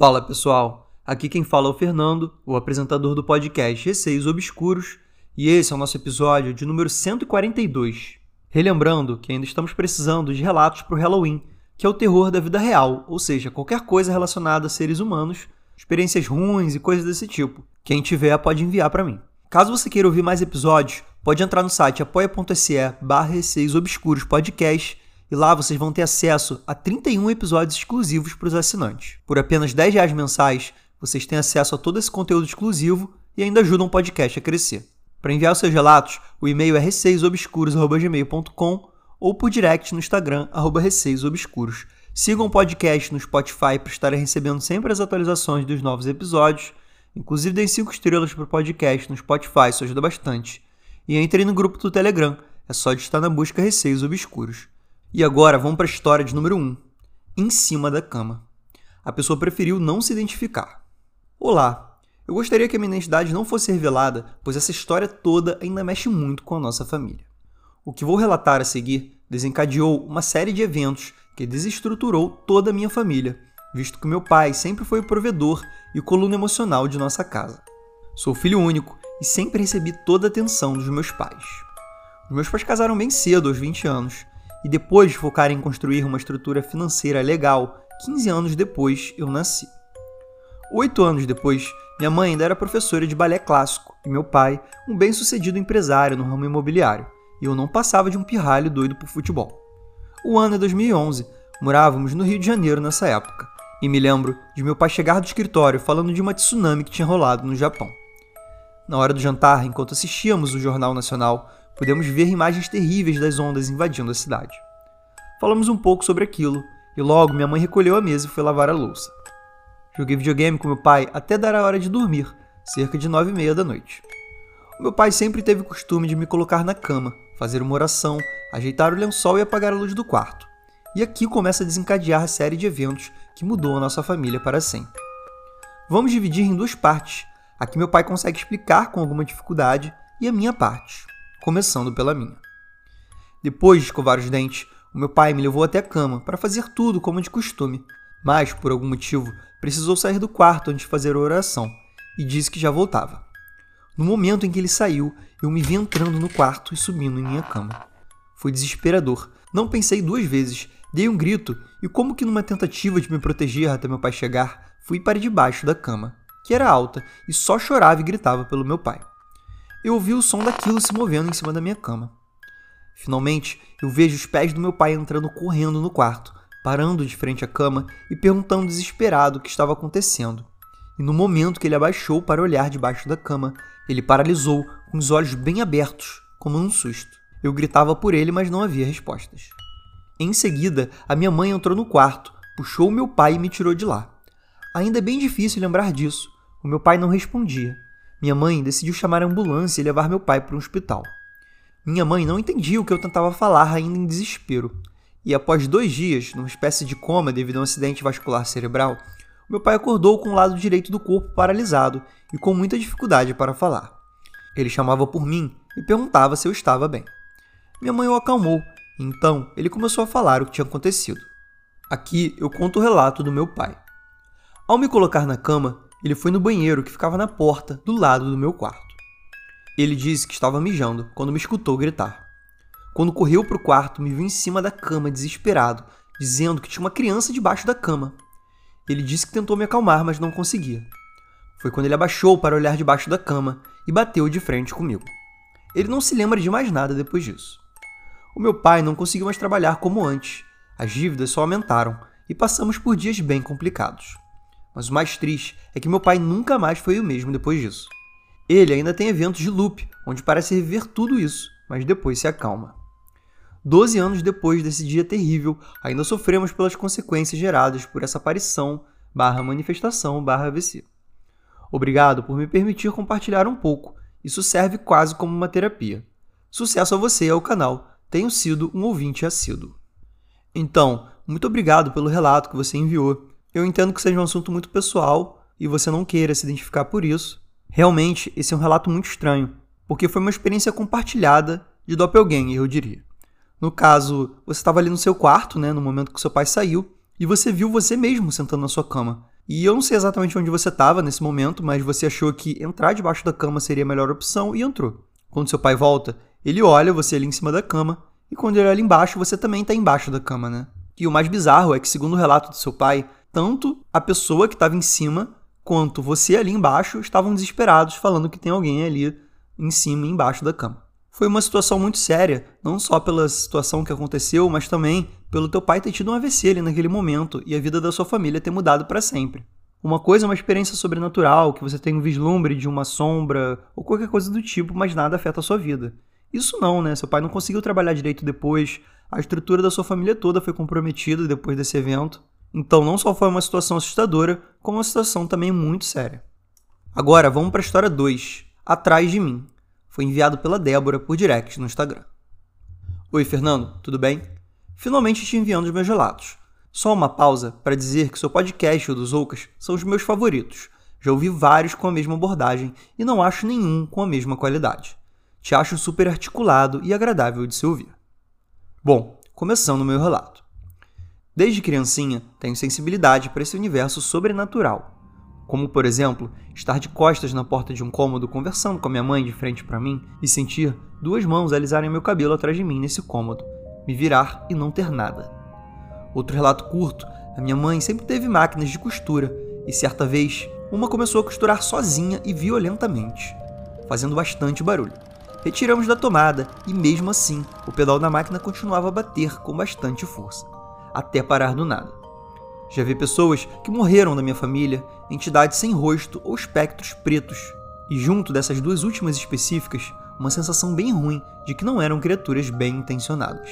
Fala pessoal, aqui quem fala é o Fernando, o apresentador do podcast Receios Obscuros, e esse é o nosso episódio de número 142. Relembrando que ainda estamos precisando de relatos para o Halloween, que é o terror da vida real, ou seja, qualquer coisa relacionada a seres humanos, experiências ruins e coisas desse tipo. Quem tiver pode enviar para mim. Caso você queira ouvir mais episódios, pode entrar no site apoia.se barra Receios Obscuros Podcast e lá vocês vão ter acesso a 31 episódios exclusivos para os assinantes. Por apenas 10 reais mensais, vocês têm acesso a todo esse conteúdo exclusivo e ainda ajudam o podcast a crescer. Para enviar os seus relatos, o e-mail é receiosobscuros.gmail.com ou por direct no Instagram, arroba. Sigam o podcast no Spotify para estarem recebendo sempre as atualizações dos novos episódios. Inclusive, deem 5 estrelas para o podcast no Spotify, isso ajuda bastante. E entrem no grupo do Telegram, é só de estar na busca Receios Obscuros. E agora vamos para a história de número 1. Um, em cima da cama. A pessoa preferiu não se identificar. Olá, eu gostaria que a minha identidade não fosse revelada, pois essa história toda ainda mexe muito com a nossa família. O que vou relatar a seguir desencadeou uma série de eventos que desestruturou toda a minha família, visto que meu pai sempre foi o provedor e coluna emocional de nossa casa. Sou filho único e sempre recebi toda a atenção dos meus pais. Os meus pais casaram bem cedo, aos 20 anos, e depois de focar em construir uma estrutura financeira legal, 15 anos depois eu nasci. Oito anos depois, minha mãe ainda era professora de balé clássico e meu pai, um bem-sucedido empresário no ramo imobiliário, e eu não passava de um pirralho doido por futebol. O ano é 2011, morávamos no Rio de Janeiro nessa época, e me lembro de meu pai chegar do escritório falando de uma tsunami que tinha rolado no Japão. Na hora do jantar, enquanto assistíamos o Jornal Nacional, pudemos ver imagens terríveis das ondas invadindo a cidade. Falamos um pouco sobre aquilo, e logo minha mãe recolheu a mesa e foi lavar a louça. Joguei videogame com meu pai até dar a hora de dormir, cerca de nove e meia da noite. O meu pai sempre teve o costume de me colocar na cama, fazer uma oração, ajeitar o lençol e apagar a luz do quarto. E aqui começa a desencadear a série de eventos que mudou a nossa família para sempre. Vamos dividir em duas partes. Aqui meu pai consegue explicar com alguma dificuldade e a minha parte começando pela minha. Depois de escovar os dentes, o meu pai me levou até a cama para fazer tudo como de costume, mas, por algum motivo, precisou sair do quarto antes de fazer a oração e disse que já voltava. No momento em que ele saiu, eu me vi entrando no quarto e subindo em minha cama. Foi desesperador. Não pensei duas vezes, dei um grito e, como que numa tentativa de me proteger até meu pai chegar, fui para debaixo da cama, que era alta e só chorava e gritava pelo meu pai eu ouvi o som daquilo se movendo em cima da minha cama. Finalmente, eu vejo os pés do meu pai entrando correndo no quarto, parando de frente à cama e perguntando desesperado o que estava acontecendo. E no momento que ele abaixou para olhar debaixo da cama, ele paralisou, com os olhos bem abertos, como num susto. Eu gritava por ele, mas não havia respostas. Em seguida, a minha mãe entrou no quarto, puxou meu pai e me tirou de lá. Ainda é bem difícil lembrar disso. O meu pai não respondia. Minha mãe decidiu chamar a ambulância e levar meu pai para um hospital. Minha mãe não entendia o que eu tentava falar, ainda em desespero. E após dois dias, numa espécie de coma devido a um acidente vascular cerebral, meu pai acordou com o lado direito do corpo paralisado e com muita dificuldade para falar. Ele chamava por mim e perguntava se eu estava bem. Minha mãe o acalmou, então ele começou a falar o que tinha acontecido. Aqui eu conto o relato do meu pai. Ao me colocar na cama, ele foi no banheiro que ficava na porta do lado do meu quarto. Ele disse que estava mijando quando me escutou gritar. Quando correu para o quarto, me viu em cima da cama desesperado, dizendo que tinha uma criança debaixo da cama. Ele disse que tentou me acalmar, mas não conseguia. Foi quando ele abaixou para olhar debaixo da cama e bateu de frente comigo. Ele não se lembra de mais nada depois disso. O meu pai não conseguiu mais trabalhar como antes. As dívidas só aumentaram e passamos por dias bem complicados. Mas o mais triste é que meu pai nunca mais foi o mesmo depois disso. Ele ainda tem eventos de loop, onde parece reviver tudo isso, mas depois se acalma. Doze anos depois desse dia terrível, ainda sofremos pelas consequências geradas por essa aparição barra manifestação barra AVC. Obrigado por me permitir compartilhar um pouco, isso serve quase como uma terapia. Sucesso a você e ao canal, tenho sido um ouvinte assíduo. Então, muito obrigado pelo relato que você enviou eu entendo que seja um assunto muito pessoal e você não queira se identificar por isso. Realmente, esse é um relato muito estranho, porque foi uma experiência compartilhada de doppelganger, eu diria. No caso, você estava ali no seu quarto, né, no momento que seu pai saiu, e você viu você mesmo sentando na sua cama. E eu não sei exatamente onde você estava nesse momento, mas você achou que entrar debaixo da cama seria a melhor opção e entrou. Quando seu pai volta, ele olha você ali em cima da cama, e quando ele olha embaixo, você também está embaixo da cama, né? E o mais bizarro é que, segundo o relato do seu pai, tanto a pessoa que estava em cima quanto você ali embaixo estavam desesperados, falando que tem alguém ali em cima e embaixo da cama. Foi uma situação muito séria, não só pela situação que aconteceu, mas também pelo teu pai ter tido um AVC ali naquele momento e a vida da sua família ter mudado para sempre. Uma coisa é uma experiência sobrenatural, que você tem um vislumbre de uma sombra ou qualquer coisa do tipo, mas nada afeta a sua vida. Isso não, né? Seu pai não conseguiu trabalhar direito depois, a estrutura da sua família toda foi comprometida depois desse evento. Então, não só foi uma situação assustadora, como uma situação também muito séria. Agora, vamos para a história 2, Atrás de mim. Foi enviado pela Débora por direct no Instagram. Oi, Fernando, tudo bem? Finalmente te enviando os meus relatos. Só uma pausa para dizer que seu podcast e o dos Oucas são os meus favoritos. Já ouvi vários com a mesma abordagem e não acho nenhum com a mesma qualidade. Te acho super articulado e agradável de se ouvir. Bom, começando o meu relato. Desde criancinha, tenho sensibilidade para esse universo sobrenatural. Como, por exemplo, estar de costas na porta de um cômodo conversando com a minha mãe de frente para mim e sentir duas mãos alisarem meu cabelo atrás de mim nesse cômodo, me virar e não ter nada. Outro relato curto: a minha mãe sempre teve máquinas de costura e certa vez uma começou a costurar sozinha e violentamente, fazendo bastante barulho. Retiramos da tomada e, mesmo assim, o pedal da máquina continuava a bater com bastante força, até parar do nada. Já vi pessoas que morreram da minha família, entidades sem rosto ou espectros pretos, e junto dessas duas últimas específicas, uma sensação bem ruim de que não eram criaturas bem intencionadas.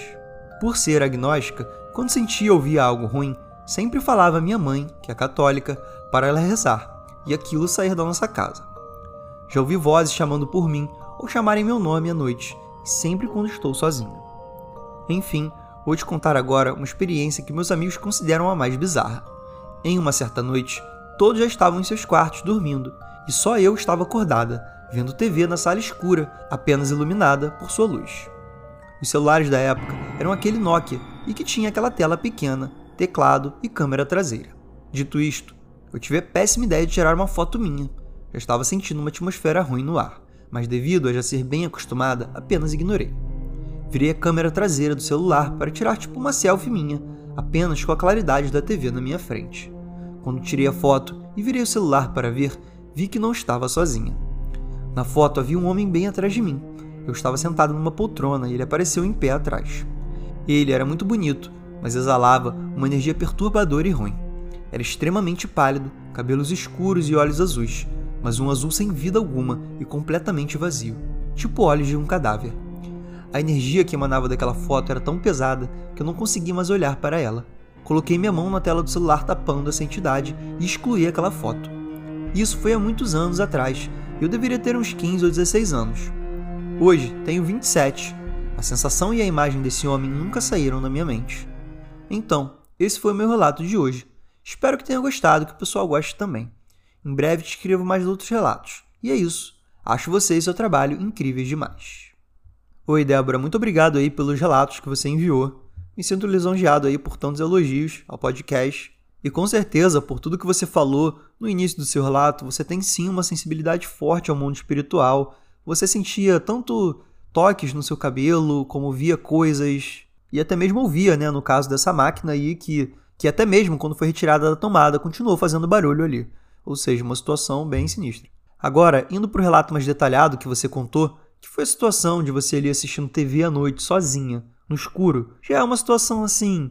Por ser agnóstica, quando sentia ou via algo ruim, sempre falava à minha mãe, que é católica, para ela rezar, e aquilo sair da nossa casa. Já ouvi vozes chamando por mim ou chamarem meu nome à noite, sempre quando estou sozinho. Enfim, vou te contar agora uma experiência que meus amigos consideram a mais bizarra. Em uma certa noite, todos já estavam em seus quartos dormindo, e só eu estava acordada, vendo TV na sala escura, apenas iluminada por sua luz. Os celulares da época eram aquele Nokia e que tinha aquela tela pequena, teclado e câmera traseira. Dito isto, eu tive a péssima ideia de tirar uma foto minha. Já estava sentindo uma atmosfera ruim no ar mas devido a já ser bem acostumada, apenas ignorei. Virei a câmera traseira do celular para tirar tipo uma selfie minha, apenas com a claridade da TV na minha frente. Quando tirei a foto e virei o celular para ver, vi que não estava sozinha. Na foto havia um homem bem atrás de mim. Eu estava sentado numa poltrona e ele apareceu em pé atrás. Ele era muito bonito, mas exalava uma energia perturbadora e ruim. Era extremamente pálido, cabelos escuros e olhos azuis, mas um azul sem vida alguma e completamente vazio, tipo olhos de um cadáver. A energia que emanava daquela foto era tão pesada que eu não conseguia mais olhar para ela. Coloquei minha mão na tela do celular tapando essa entidade e excluí aquela foto. Isso foi há muitos anos atrás, eu deveria ter uns 15 ou 16 anos. Hoje tenho 27. A sensação e a imagem desse homem nunca saíram da minha mente. Então, esse foi o meu relato de hoje. Espero que tenha gostado que o pessoal goste também. Em breve te escrevo mais outros relatos. E é isso. Acho você e seu trabalho incríveis demais. Oi, Débora, muito obrigado aí pelos relatos que você enviou. Me sinto lisonjeado aí por tantos elogios ao podcast. E com certeza, por tudo que você falou no início do seu relato, você tem sim uma sensibilidade forte ao mundo espiritual. Você sentia tanto toques no seu cabelo, como via coisas, e até mesmo ouvia, né, no caso dessa máquina aí, que, que até mesmo quando foi retirada da tomada, continuou fazendo barulho ali ou seja, uma situação bem sinistra. Agora, indo para o relato mais detalhado que você contou, que foi a situação de você ali assistindo TV à noite sozinha, no escuro, já é uma situação assim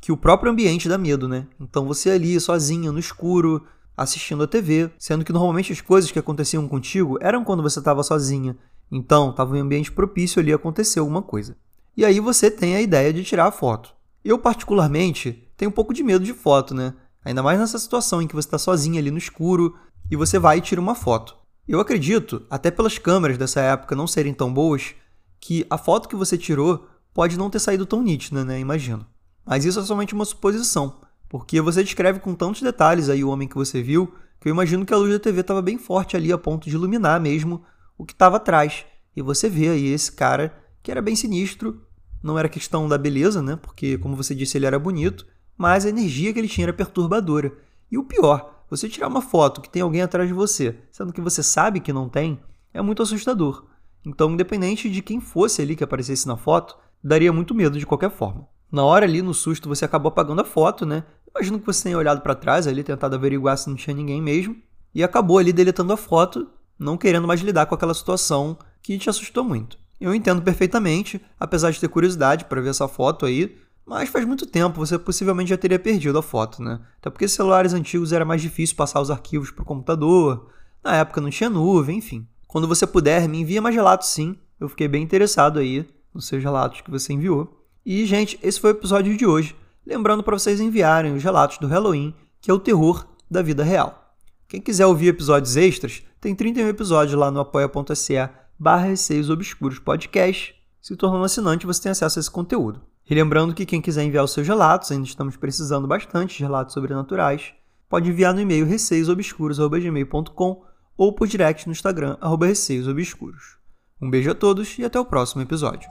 que o próprio ambiente dá medo, né? Então você ali sozinha no escuro, assistindo a TV, sendo que normalmente as coisas que aconteciam contigo eram quando você estava sozinha. Então, estava um ambiente propício ali acontecer alguma coisa. E aí você tem a ideia de tirar a foto. Eu, particularmente, tenho um pouco de medo de foto, né? Ainda mais nessa situação em que você está sozinho ali no escuro e você vai e tira uma foto. Eu acredito, até pelas câmeras dessa época não serem tão boas, que a foto que você tirou pode não ter saído tão nítida, né? Imagino. Mas isso é somente uma suposição, porque você descreve com tantos detalhes aí o homem que você viu, que eu imagino que a luz da TV estava bem forte ali a ponto de iluminar mesmo o que estava atrás. E você vê aí esse cara que era bem sinistro, não era questão da beleza, né? Porque, como você disse, ele era bonito, mas a energia que ele tinha era perturbadora. E o pior, você tirar uma foto que tem alguém atrás de você, sendo que você sabe que não tem, é muito assustador. Então, independente de quem fosse ali que aparecesse na foto, daria muito medo de qualquer forma. Na hora ali, no susto, você acabou apagando a foto, né? Imagino que você tenha olhado para trás ali, tentado averiguar se não tinha ninguém mesmo, e acabou ali deletando a foto, não querendo mais lidar com aquela situação que te assustou muito. Eu entendo perfeitamente, apesar de ter curiosidade para ver essa foto aí, mas faz muito tempo, você possivelmente já teria perdido a foto, né? Até porque celulares antigos era mais difícil passar os arquivos para o computador, na época não tinha nuvem, enfim. Quando você puder, me envia mais relatos sim, eu fiquei bem interessado aí nos seus relatos que você enviou. E, gente, esse foi o episódio de hoje. Lembrando para vocês enviarem os relatos do Halloween, que é o terror da vida real. Quem quiser ouvir episódios extras, tem 31 episódios lá no apoia.se barra Receios Obscuros Podcast. Se tornando assinante, você tem acesso a esse conteúdo. E lembrando que quem quiser enviar os seus relatos, ainda estamos precisando bastante de relatos sobrenaturais, pode enviar no e-mail receiosobscuros.gmail.com ou por direct no Instagram, receiosobscuros. Um beijo a todos e até o próximo episódio.